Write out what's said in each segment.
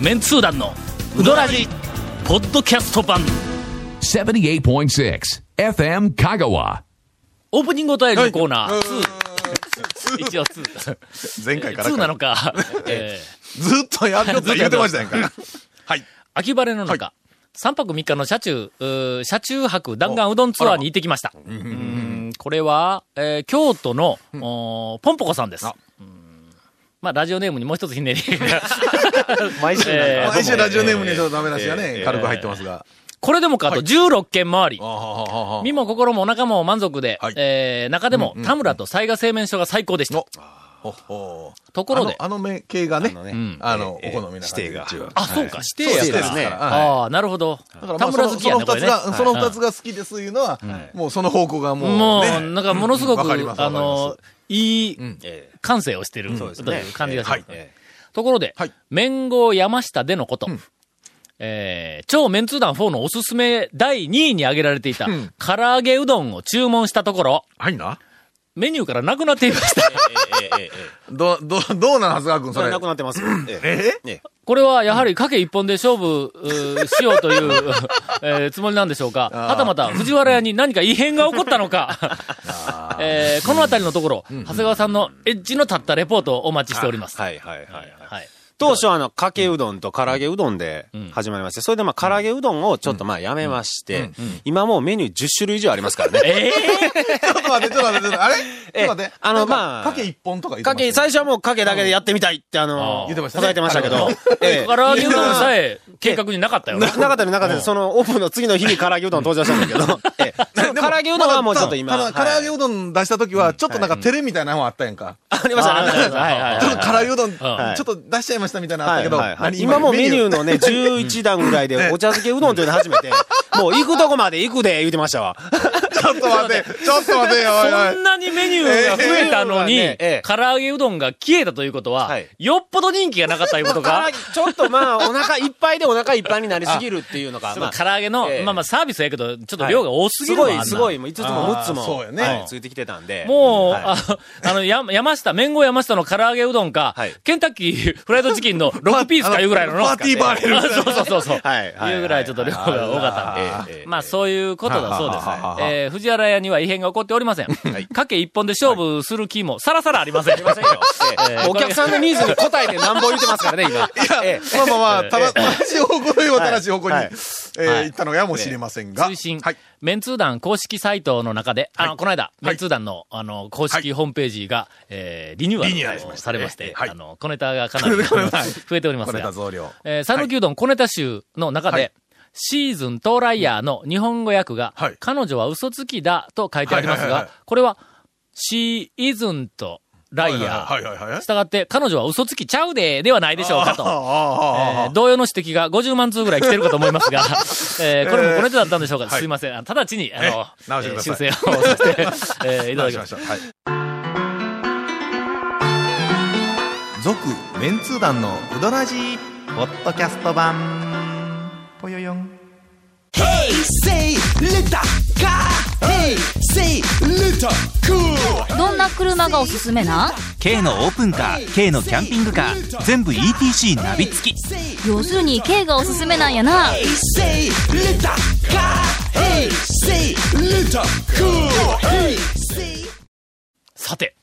メンツー団のウドラジポッドキャスト版。78.6 FM Kagawa. オープニングお便りコーナー。はい2、一応2。前回から2なのか、えー。ずっとやるよって言ってましたやんか。はい。秋晴れの中、3泊3日の車中、車中泊弾丸うどんツアーに行ってきました。うーん。これは、えー京都の、おーポンポコさんです。あ。うん。まあ、ラジオネームにもう一つひねり。毎週えー毎週ラジオネームにちょっとダメ出しがえね、ー。軽く入ってますが。これでもかと16件回り。身も心もお腹も満足で、はい。えー中でも、田村と雑賀製麺所が最高でした。ところで、あの、あの目系がね、のねうん。あの、えーお好みな指定が。あ、そうか、指定やから。そうですね。はい。ああ、なるほど。田あ村好きやね、これね。その二つが、その二つが好きですいうのは、もうその方向がもう、もう、ねなんかものすごく、わかりますあの、いいん。ええ感性をしてる、そうですね。という感じがします。えところで、はい。麺号山下でのこと、えー超メンツー団4のおすすめ第2位に挙げられていた、ん。唐揚げうどんを注文したところ、はいな。メニューからなくなっていました。ど、ど、どうなん、長谷川君、それそれな。くなってます。ええええ？これはやはり賭け一本で勝負しようという、えーつもりなんでしょうか。はたまた藤原屋に何か異変が起こったのか。えーこのあたりのところ、長谷川さんのエッジの立ったレポートをお待ちしております。はいはいはいはい。はい。当初あの、かけうどんと唐揚げうどんで始まりまして、それでまあ唐揚げうどんをちょっとまあやめまして、今もうメニュー10種類以上ありますからね。えちょっと待って、ちょっと待って、ちょっと待って、あれちょっと待って。あのまあかけ一本とか言ってかけ、ました？最初はもうかけだけでやってみたいってああのー、言ってましたね。答えてましたけど、ええ。唐揚げうどんさえ計画になかったよ。ね。ななかったよなかったよそのオープンの次の日に唐揚げうどん登場したんだけど、ええ。唐揚げうどんはもうちょっと今、唐揚げはうどん出した時は、ちょっとなんか照れみたいなのあったやんか。ありましたね。ありました。はいはいはい。ちょっと唐揚げうどん、ちはょっと出しちゃいましたみたいなのあったけど、はいはいはい何今もうメニューのね、11段ぐらいでお茶漬けうどんというの初めて、もう行くとこまで行くで言うてましたわ。ちょっと待って、ちょっと待ってよ、おいおい。そんなにメニューが増えたのに、ええええ唐揚げうどんが消えたということは、はい。よっぽど人気がなかったということ唐か ちょっとまあ、お腹いっぱいでお腹いっぱいになりすぎるっていうのが、まあ、唐揚げの、ええ。まあまあサービスやけど、ちょっと量が多すぎるわ、すごい、すごい、もう5つも6つも、そうよね。はい。ついてきてたんで。もう、はい。ああの、や山下、麺後山下の唐揚げうどんか、はい。ケンタッキーフライドチキンの6ピースかいうぐらいののパーティーバーレルあそうそうそうそう。はい。うぐらいちょっと量が多かったんで。ええええまあそういうことだそうですはははは。えー藤原屋には異変が起こっておりません。かけ一本で勝負する気もさらさらありません。ええお客さんのニーズに応えてなんぼ言ってますからね、今。いや、ええまあまあまあ、ただ、正しい方向とい。えば正しい方向に、はい。えーはい。行ったのかもしれませんが。推進、はい。メンツー団公式サイトの中で、あの、はい。この間、メンツー団の、あの、公式ホームページが、えーリニューアルされまして、はい。あの、小ネタがかなり小ネタ増えておりますこれたが、増量。えー、讃岐うどん小ネタ集の中で、はいシーズン到来ヤーの日本語訳が、はい彼女は嘘つきだと書いてありますがはいはいはいはい、これは、シーイズンとライヤー。はいはいはいはい。したがって、彼女は嘘つきちゃうで、ではないでしょうかと。えー同様の指摘が50万通ぐらい来てるかと思いますが、えーこれもこの手だったんでしょうか、はいすいません。直ちに、あの、えー修正をさせて、えー いただきました。はい。続、メンツー団のうどらじポッドキャスト版。ぽよよん。どんな車がおすすめな K のオープンカー K のキャンピングカー全部 ETC ナビ付き要するに K がおすすめなんやなさて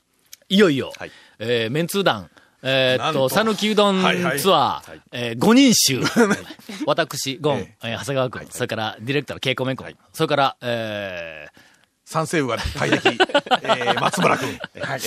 いよいよ、はえ、メンツーダンえーっと、讃岐うどんはいはい。ツアー、えー、5人衆。私、ゴン、ええ。ー長谷川君、それからディレクターのケイコメンコ、それから、えー三世部が大敵、えー、松村君。はい。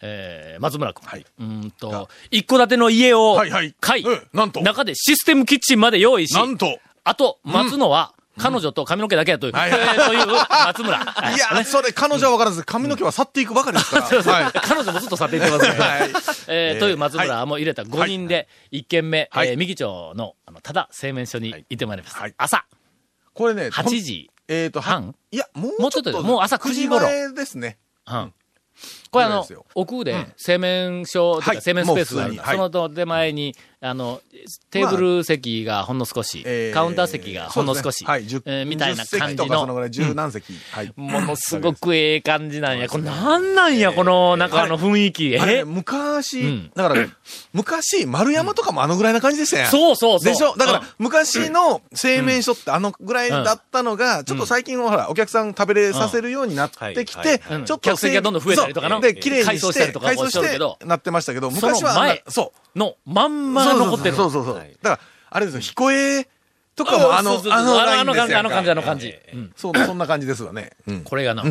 えー松村君。はい。うーんと、一戸建ての家をはいはい。買い、うんなんと。中でシステムキッチンまで用意し、なんと、あと、待つのは、彼女と髪の毛だけやという、はい。えーという松村。はい。いや、それ、彼女は分からず、髪の毛は去っていくばかりですから。はい。彼女もずっと去っていってますね。はい。えーえーという松村も入れた5人で、1軒目、はい。えー右町の、あの、ただ製麺所に行ってまいります。はい。朝。これね、8時えっと、は半。いや、もうちょっともう朝9時頃。9前ですね。半。これあの奥で製麺所、製麺スペースがあるんだ。もう普通に。その手前に、あの、テーブル席がほんの少し、えーカウンター席がほんの少し、ねはい、10えーみたいな10感じの。席とかそのぐ、らい十何席。はい。ものすごくええ感じなんや。これなんなんや、この、なんかあの雰囲気。え？昔、うん。だから、昔、丸山とかもあのぐらいな感じでしたよ。そうそうそう。でしょ？だからうん、昔の製麺所ってあのぐらいだったのが、ちょっと最近はほら、お客さん食べれさせるようになってきてはい、ちょっと客席がどんどん増えたりとかなそう。で、綺麗にして、改装してなってましたけど、昔はそう。のまんまが残ってる。そうそうそう。だから、あれですよ、彦根とかもあのあのあの感じ、あの感じ、あの感じ。うんそう、そんな感じですわね。うん。これがの、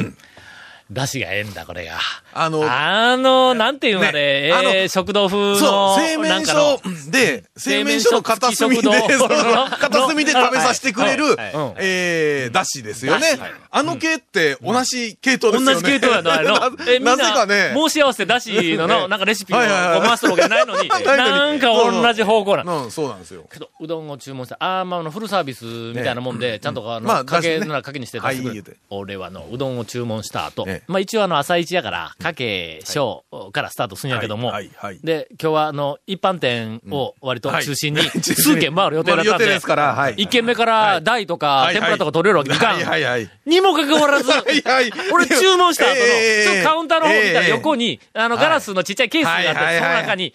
出汁がええんだ、これが。あの、あの、なんていうのあねれ、あのえー食堂風そう、の、製麺所で、製麺所の片隅で、その 片隅で食べさせてくれるえー、だしですよね。あの系って同じ系統ですよね。同じ系統やな、あれの。え、なぜな、かね。申し合わせだしのの、なんかレシピを回すわけじゃないのに、なんか同じ方向なの。うん、そうなんですよ。けど、うどんを注文した。あーまあ、フルサービスみたいなもんで、ちゃんとあの、まあかけならかけにして出して俺はあの、うどんを注文した後ええ、まあ一応あの、朝一やから、かけ、小からスタートするんやけどもはいはいはい、で、今日はあの、一般店を割と中心に、はい数軒回る予定だったんでです、から、はい。一軒目から大とかはい天ぷらとか取れるわけにいかはいはいはい。ん。にもかかわらず、はいはい。俺注文した後の、ええちょっとカウンターの方見た横に、あの、ガラスのちっちゃいケースがあって、その中に、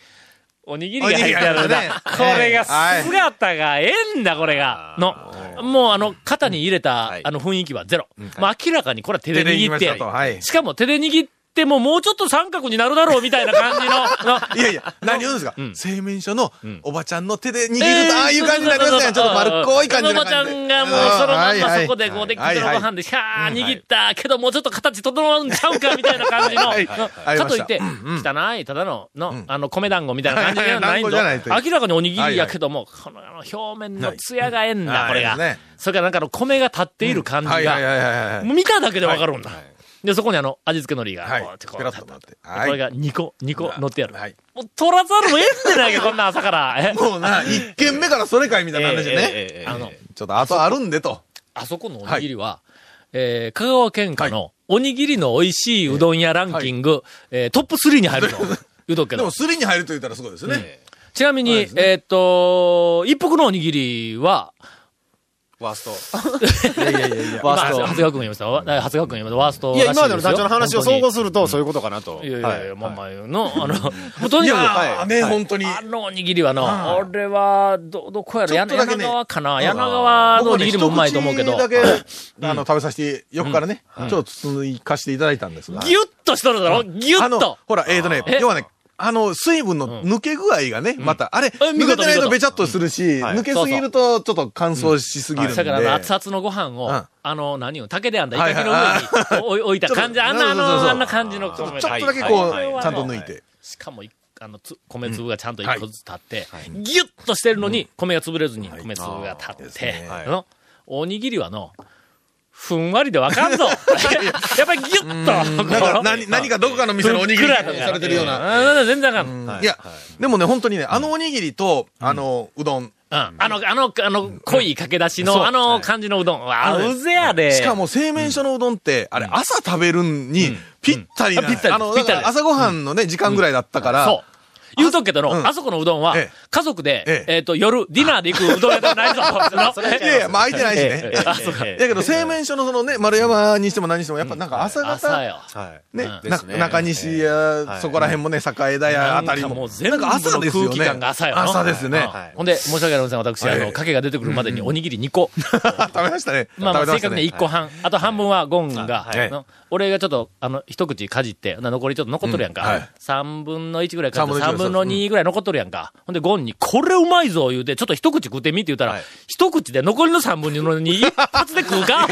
おにぎりが入ってあるんだ。おにぎりが入って。ますこねれが、はい。姿がええんだ、これが。の。もうあの、肩に入れたは、い。あの雰囲気はゼロ。まあ明らかにこれは手で握って。ましかも手で握ってももうちょっと三角になるだろうみたいな感じの、の。いやいや、何言うんですか？ん。製麺所のおばちゃんの手で握ると、えーああいう感じになりますね。ちょっと丸っこい感じおばちゃ。んがもうそのまんまそこでこうできはいはいのご飯で、ひゃー握ったけどもうちょっと形整うんちゃうかみたいな感じの、かといって、汚い、ただの、の、あの、米団子みたいな感じじゃないんはないと。いうだ。明らかにおにぎりやけども、このあの表面の艶がええんだ、はい。これが。それからなんかあの米が立っている感じが、見ただけでわかるんだ。で、そこにあの、味付け海苔が、はいこうやってこうこれが2個、2個乗ってやる。はいもう取らざるを得んでないけど、こんな朝から。え？もうな、一軒目からそれかいみたいな話でね。ええあの、ちょっと後あるんでと。あそこのおにぎりは、えー香川県下のおにぎりの美味しいうどん屋ランキング、えートップ3に入るの。言 うとくけどでも、。スリに入ると言ったらすごいですね。ちなみに、えーっと、一服のおにぎりは、ワースト。いやいやいやいや。今、ワースト。長谷川君言いましたわ。長谷川君言いました。ワーストいや。今までの団長の話を総合本すると、そういうことかなと。いやいやいや、はい。まあまあの、あの、とにいかく、ね、本当に。あのおにぎりはの、俺は、ど、どこやろ、柳ね。川かな。柳川のおにぎりもうまいと思うけど、だけ、あの、食べさせて、横からね、ちょっと包かせていただいたんですが。ギュッとしとるだろ。ギュッと、ほら、えーとねえ、要はね、あの、水分の抜け具合がね、また、あれ、抜けてないとべちゃっとするし、はい。抜けすぎるとちょっと乾燥しすぎるんで。だから熱々のご飯を、うん。あの、何を、竹で編んだはい板木の上に 置いた感じ、あんな、あの、あんな感じの米ちょっとだけはいこう、ちゃんと抜いて。しかもい、あの、つ米粒がちゃんと一個ずつ立って、はい。ギュッとしてるのに、米が潰れずに米粒が立って、おにぎりはの、ふんわりでわかんぞ。やっぱりギュッと、なんか、何、何かどこかの店のおにぎりされてるような。な。全然あかん。うん。いや、でもね、本当にね、あのおにぎりと、あの、うどん。あの、あの、あの、濃いかけ出しの、あの感じのうどん。わあ、うぜやで。しかも、製麺所のうどんって、あれ、朝食べるに、ぴったりな、うんぴったりあの、ぴったりだから朝ごはんのね、時間ぐらいだったから、そう。言うとくけどの、うん。あそこのうどんはええ、家族で、ええ。えっと、夜、ディナーで行くうどん屋ではないぞ。いやいや、まあ空いてないしね。あ、そうか。だけど、製麺所のそのね、丸山にしても何にしても、やっぱなんか朝方。ね、中西や、そこら辺もね、栄田やあたりも。もう全部の。空気感が朝よ。な朝ですね。うん。ほんで、申し訳ありません、私、あの、はいかけが出てくるまでにおにぎり2個。食べましたね。まあ正確に1個半。あと半分はゴンが、俺がちょっと、あの、一口かじって、な残りちょっと残っとるやんか。うん。はい。3分の1ぐらいかじって、3 3分の1分の2ぐらい残っとるやんか。ほんで、ゴンに、これうまいぞ言うて、ちょっと一口食ってみって言ったら、はい一口で残りの3分の2一発で食うか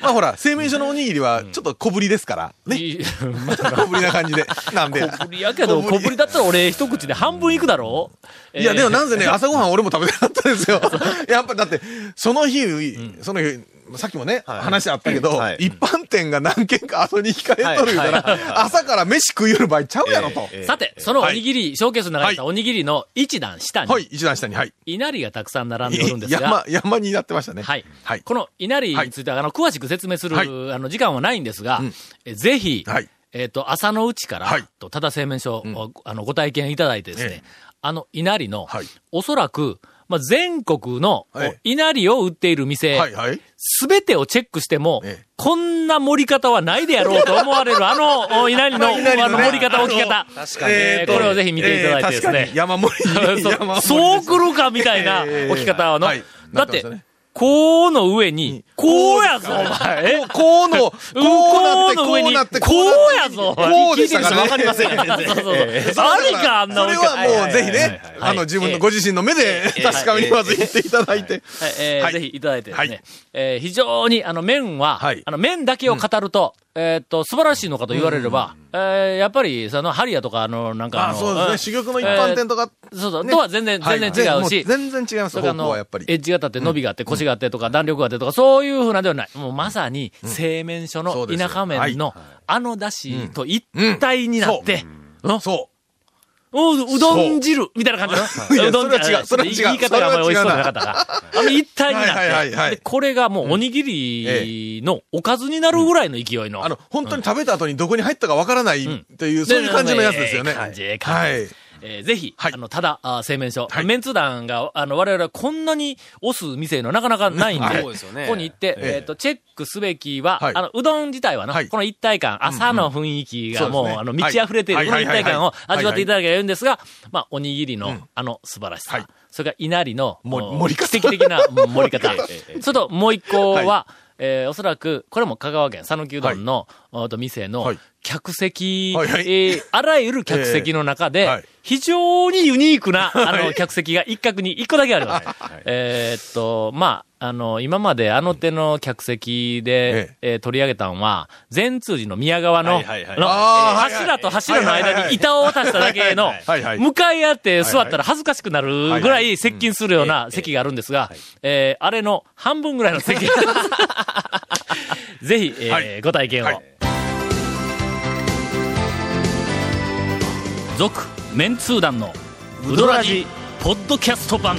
まあほら、製麺所のおにぎりは、ちょっと小ぶりですから。ね。小ぶりな感じで。なんで。小ぶりやけど、小ぶりだったら俺一口で半分いくだろ？いや、でもなんぜぜね、朝ごはん俺も食べてなかったですよ。やっぱだって、その日、その日、さっきもね、話あったけどはい、一般店が何軒か後に控えとる言うたら、朝から飯食いよる場合ちゃうやろと。ええさて、そのおにぎり、ショーケースの中にあったおにぎりの一段下に、はい、一段下に、はい。稲荷がたくさん並んでおるんですが、山、山になってましたね。はい。はい。この稲荷については、あの、詳しく説明する、はい。あの、時間はないんですが、えぜひ、はい。えっ、と、朝のうちから、はい。と、ただ製麺所を、あの、ご体験いただいてですね、え。あの、稲荷の、はい。おそらく、まあ、全国の、はい稲荷を売っている店。すべてをチェックしても、ええこんな盛り方はないであろうと思われる、あの、お稲荷の、あの盛り方、置き方。確かに。えーこれをぜひ見ていただいてですね山盛り。そ う山盛りそう来るかみたいなええ置き方の。はいだってこうの上に、こうやぞ、お前。え？こうの、こうなって、こうの上にこうなって、こうやぞこうでしたからね。わかりません。そうそうそう。ありか、あんなそれ。はもうぜひね、はいあの、自分のご自身の目で確かめにまず言っていただいて。ぜひいただいてですね。非常に、あの、麺は、はいあの、麺だけを語ると、えーっと、素晴らしいのかと言われれば、えーやっぱり、その、ハリアとか、あの、なんかあそうですね。珠玉の一般店とか。そうそう、ね。とは全然、全然違うはいし、全然違います、方向はやっぱり。エッジが立って、伸びがあって、腰があってとか、弾力があってとか、そういうふうなではない。もうまさに、製麺所の田舎麺の、あの出汁と一体になって、うん。そおううどん汁みたいな感じのうどんそれは違うそれは違う言い方があんまり美味しそうじゃなかったが、あの一体になはいはいはいこれがもうおにぎりのおかずになるぐらいの勢いの。う。あの、本当に食べた後にどこに入ったかわからないという、そういう感じのやつですよね。ええ感じ、ええ感じ。はい。えーぜひ、はい。あの、ただ、あ製麺所、はい。メンツ団が、あの、我々はこんなに押す店のなかなかないんで、ここに行って、ええ。えっ、と、チェックすべきは、はい。あの、うどん自体はな、はい。この一体感、朝の雰囲気がもう、そうですね。あの、満ち溢れている、はい。この一体感を味わっていただければいいんですが、まあ、おにぎりの、あの、素晴らしさ、はい。それから稲荷の、もお盛り方奇跡的な盛り方。それと、もう一個は、はえーおそらく、これも香川県、讃岐うどんの、おと店のはい、客席、はえーあらゆる客席の中で、非常にユニークな、あの、客席が一角に一個だけあります。えーっと、まあ、あの、今まであの手の客席で、えー取り上げたのは、善通寺の宮川の、の柱と柱の間に板を渡しただけの、向かい合って座ったら恥ずかしくなるぐらい接近するような席があるんですが、えーあれの半分ぐらいの席。ぜひ、えーはい。ご体験を。続、メンツー団のウドラジポッドキャスト版。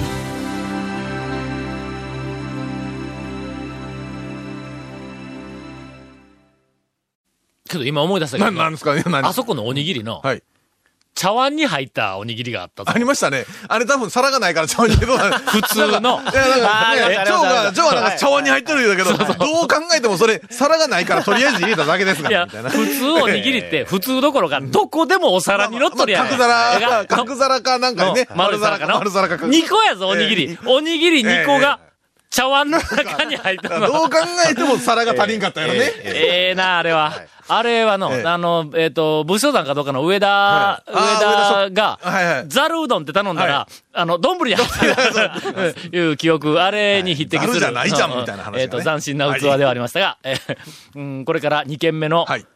けど今思い出したけな、ど、なんですかね何あそこのおにぎりの、はい。茶碗に入ったおにぎりがあったぞありましたね。あれ多分皿がないから茶碗に入れる 普通のいや、なんかね、あー蝶が、蝶はなんか茶碗に入ってるんだけど、どう考えてもそれ、皿がないからとりあえず入れただけですが、いや、みたいな。普通おにぎりって、普通どころか、どこでもお皿に乗っとるやん。角皿、角皿かなんかにね、うん丸皿かな。丸皿か。2個やぞ、おにぎり。おにぎり2個が、茶碗の中に入ってるの。どう考えても皿が足りんかったやろね。ええな、あれは。あれはの、ええあの、えっ、と、武将山かどうかの上田、はい上田が、はいはいザルうどんって頼んだら、はあの、丼に入ってる、いう記憶、あれに匹敵する。じゃないじゃんうみたいな話がねえっ、と、斬新な器ではありましたが、えーうん、これから2軒目の、はい。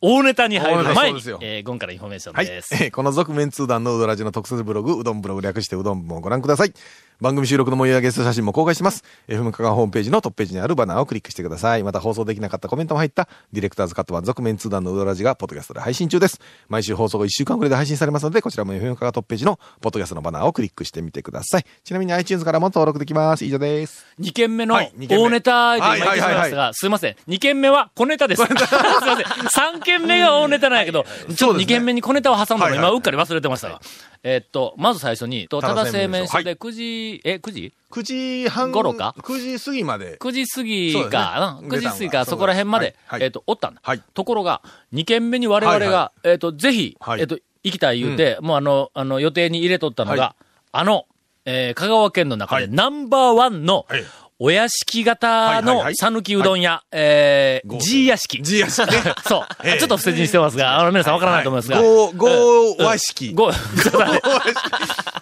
大ネタに入る前にえー、ゴンからインフォメーションはい。です。えーこの続麺通団のうどらじの特設ブログ、うどんブログ略してうどん部もご覧ください。番組収録の模様やゲスト写真も公開してます。FM 香川ホームページのトップページにあるバナーをクリックしてください。また放送できなかったコメントも入った、ディレクターズカット版続麺通団のうどらじが、ポッドキャストで配信中です。毎週放送後1週間くらいで配信されますので、こちらも FM 香川トップページのポッドキャストのバナーをクリックしてみてください。ちなみに iTunes からも登録できます。以上です。2軒目の大ネタで今言ってしまいましたが、すいません。2軒目は小ネタです。すいません。3軒目が大ネタなんやけど、ちょっと2軒目に小ネタを挟んだの今うっかり忘れてましたが。えっと、まず最初に、とただ製麺所はで9時、え、9時？9時半頃か ?9 時過ぎまで。9時過ぎか、ね。うん。9時過ぎか、そこら辺まで、はいはい。えっと、おったんだ。はい。ところが、2軒目に我々が、はいはえっと、ぜひ、はい。えっと、行きたい言うて、もうあの、あの、予定に入れとったのが、はあの、えー香川県の中ではい。ナンバーワンの、はい。お屋敷型のはいはいはい。讃岐うどん屋、えー、G 屋敷。G 屋敷ね。そう。ええ。ちょっと伏せ字にしてますが、あの、皆さんわからないと思いますが。ご、ご和式。ご、ちょっと待って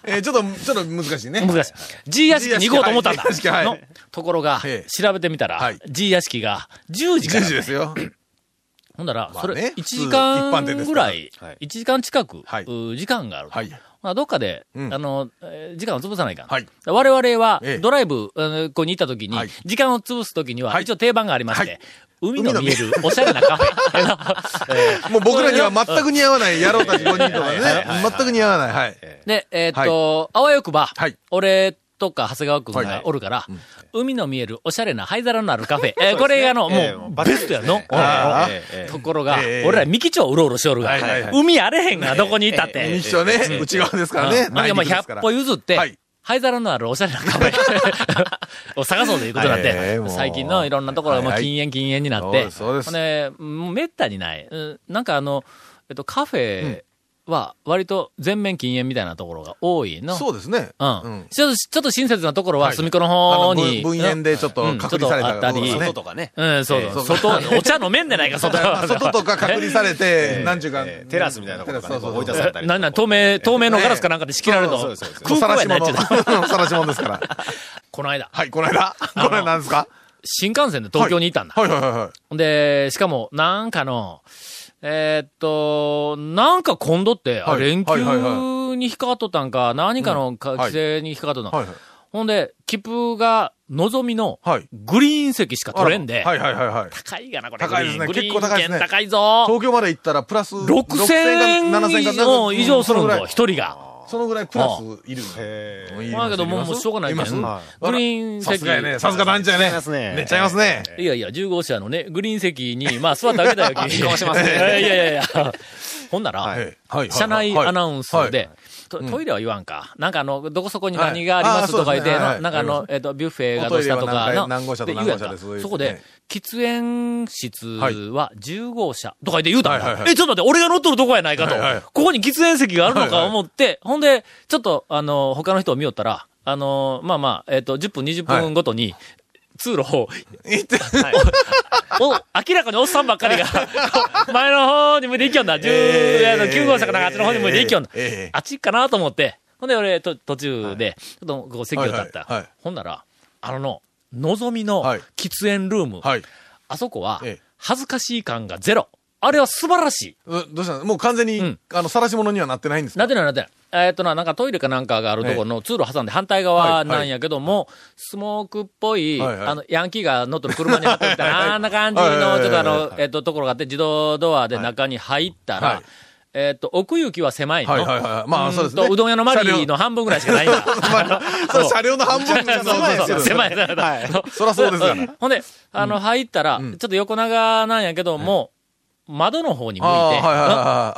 えーちょっと、ちょっと難しいね。難しい。G 屋敷に行こうと思ったんだ。G 屋敷はいのところがええ、調べてみたら、はい G 屋敷が10時か10ら。時ですよ。ほんなら、それ、まあね1時間ぐらいはい、1時間近く、時間がある。はい。まあ、どっかで、うんあの、えー時間を潰さないかん。はい我々はええ、ドライブ、あのここに行った時に、はい時間を潰す時には、はい一応定番がありまして、はい海の見える。おしゃれなカフェ。えー。もう僕らには全く似合わない野郎たち5人とかね。全く似合わない。はい。で、えーっと、あわよくば、はい。俺とか長谷川くんがおるから、海の見えるおしゃれな灰皿のあるカフェ。えーこれがあの、ええもう、ベストやの。ところが、ええ俺ら三木町うろうろしおるが、海あれへんが、どこにいたって。一緒ね、内側ですから。ね。まあ、100歩譲って、はい灰皿のあるおしゃれなカフェ。を探そうということになって、最近のいろんなところがもう禁煙禁煙になって、そうですそうです。ほんで、もうめったにない。うんなんかあの、えっと、カフェは割と全面禁煙みたいなところが多いの。そうですね。うん。うんちょっと、ちょっと親切なところははい隅っこの方に。分分煙でちょっとうん隔離されたり外とかね。うん、そうええそう。外、お茶飲めんでないか、外は。外とか隔離されて、なんちゅうかええテラスみたいなところとかねそうそうそう追い出されたりなんなん、透明、透明のガラスかなんかで仕切られるとそうそうそう、空港やさらしないっちゅう。さらし物ですから。この間、はい、この間。これなんですか？新幹線で東京にいたんだ。はいはいはいはい。で、しかも、なんかの、えーっと、なんか今度って、あはい連休に引っかかっとったんか、何かの規制に引っかかっとったん、はいはい。ほんで、切符が、のぞみのはい、グリーン席しか取れんで、はいはいはいはい。高いがな、これ。高いですね。結構高いですね。高いぞ。東京まで行ったらプラス6000円か7000か以以上するんぞ、そのぐらい。一人が。そのぐらいプラスいるへの。いりまあけどもうしょうがないけんはい。グリーン席。さすがやね。さすが団長やね。いますね。めっちゃいますね。いやいや、10号車のね、グリーン席に、まあ座ってあげたよ、君。顔しますね。いやいやいや。ほんなら、はい。はい。はい。車内アナウンスはい。で、トトイレは言わんか。なんかあの、どこそこに何がありますとか言って、ななんかあの、えっと、ビュッフェがどうしたとか何号車とで言うやんか。何号車ですそこで、喫煙室は10号車とか言って言うたんえ、ちょっと待って、俺が乗っとるとこやないかと。ここに喫煙席があるのか思って、ほんで、ちょっと、あの、他の人を見よったら、あの、まあまあ、えっと、10分、20分ごとに、通路を、お、明らかにおっさんばっかりが、前の方に向いて行きよんだ。10、えーあの9号車かなんかあっちの方に向いて行きよんだ。えーえーあっちかなと思って。ほんで俺、と途中で、ちょっとこう席を立った。はいはいはいほんなら、あのの、のぞみのはい喫煙ルーム、はい。あそこはええ、恥ずかしい感がゼロ。あれは素晴らしい。うどうしたの？もう完全にうん、あの、晒し物にはなってないんですか？なってないなってない。えーっとな、なんかトイレかなんかがあるところの通路挟んで反対側なんやけども、スモークっぽい、あの、ヤンキーが乗ってる車に貼ってきたはいはいあんな感じの、はいちょっとあのはい、えーっと、ところがあって、自動ドアで中に入ったはい。ら、えーっと、奥行きは狭いの。はいはいはい。まあそうですね。うどん屋のマリーの半分ぐらいしかないんだ。それ車両の半分じゃそうそうそう、狭い。狭い狭い。そらそうですよね。ほんで、あの、入ったら、ちょっと横長なんやけども、窓の方に向いて、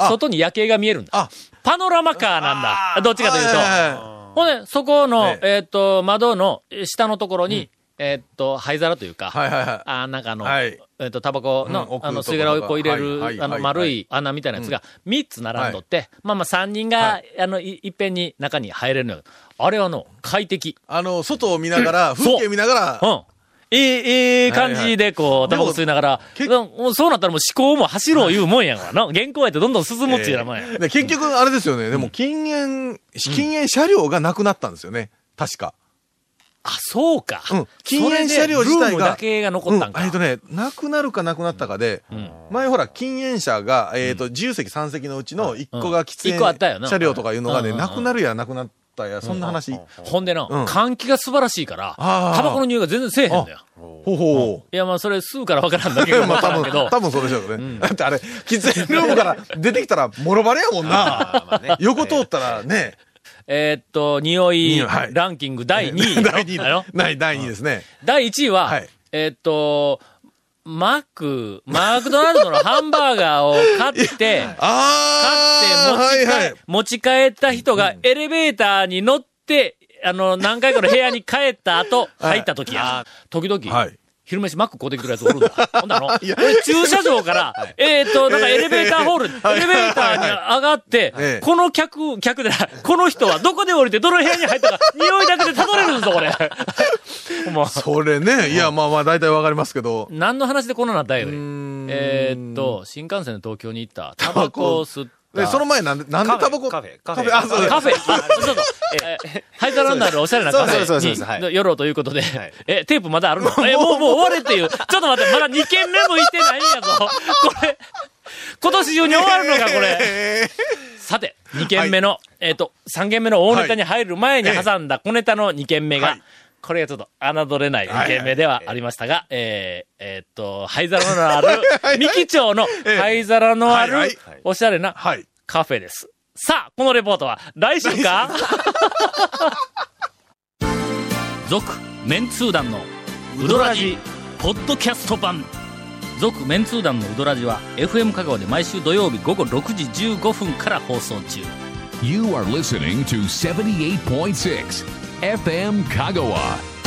外に夜景が見えるんだ。あ。パノラマカーなんだ。どっちかというと。はほんで、そこの、ええ。ーっと、窓の下のところに、えーっと、灰皿というか。あーなんかあの、はい。えーっと、タバコの、あの、吸い殻をこう入れる、あの、丸い穴みたいなやつが、3つ並んどって、まあまあ3人が、あの、いいっぺんに中に入れるのよ。あれはの、快適。あの、外を見ながら、風景見ながら、うん。ええ、ええ感じで、こう、タバコ吸いながら、そうなったらもう思考も走ろう言うもんやからな。原稿やってどんどん進むっていうようなもんや。で結局、あれですよね。でも、禁煙、禁煙車両がなくなったんですよね。確か。あ、そうか。うん禁煙車両自体がだけが残ったんか。うんえっとね、なくなるかなくなったかで、前ほら、禁煙車が、えっと、自由席3席のうちの1個が喫煙車両とかいうのがね、うんなくなるやなくなったや、そんな話。ほんでの、うん換気が素晴らしいから、あータバコの匂いが全然せえへんのよ。ほうほう。いや、まあ、それ吸うからわからんだけど、まあ多分、、多分そうでしょうね。だってあれ、喫煙ルームから出てきたら、もろバレやもんな。横通ったらね、えーっと、匂いランキング第2位。第2あの位。ない、第2位ですね。第1位は、はいえーっと、マック、マクドナルドのハンバーガーを買って、あ買って持ち帰,、はいはい。持ち帰った人がエレベーターに乗って、あの、何回かの部屋に帰った後、入った時や。時々、はい昼飯マック買うてきてるやつおるんだ。ほんなの。駐車場から、えーっと、なんかエレベーターホール、エレベーターに上がって、ええ。この客、客でない、この人はどこで降りてどの部屋に入ったか、匂いだけでたどれるんぞ、これ。それね、いや、まあまあ、大体わかりますけど。何の話でこんななったんやろ。ん。えーっと、新幹線で東京に行った。タバコを吸った。で、その前なんで、なんでタバコ？カフェカフェ。あ、そうです。カフェ、あ、ちょっと、えー、灰皿のあるおしゃれなカフそうそうそうそうェ寄ろうということではい、え、テープまだあるの？え、もう、もう終われっていう。ちょっと待って、まだ2件目もいてないんやぞ。これ、今年中に終わるのか、これ。えさて、2件目の、えっと、3件目の大ネタに入る前に挟んだ小ネタの2件目がはい、これがちょっと侮れない2件目ではありましたが、えー、えーっと、灰皿のある、三木町の灰皿のあるおしゃれな。カフェです。さあ、このレポートは来週か？続メンツー団のウドラジポッドキャスト版。続メンツー団のウドラジは FM 香川で毎週土曜日午後6時15分から放送中。You are listening to 78.6 FM Kagawa.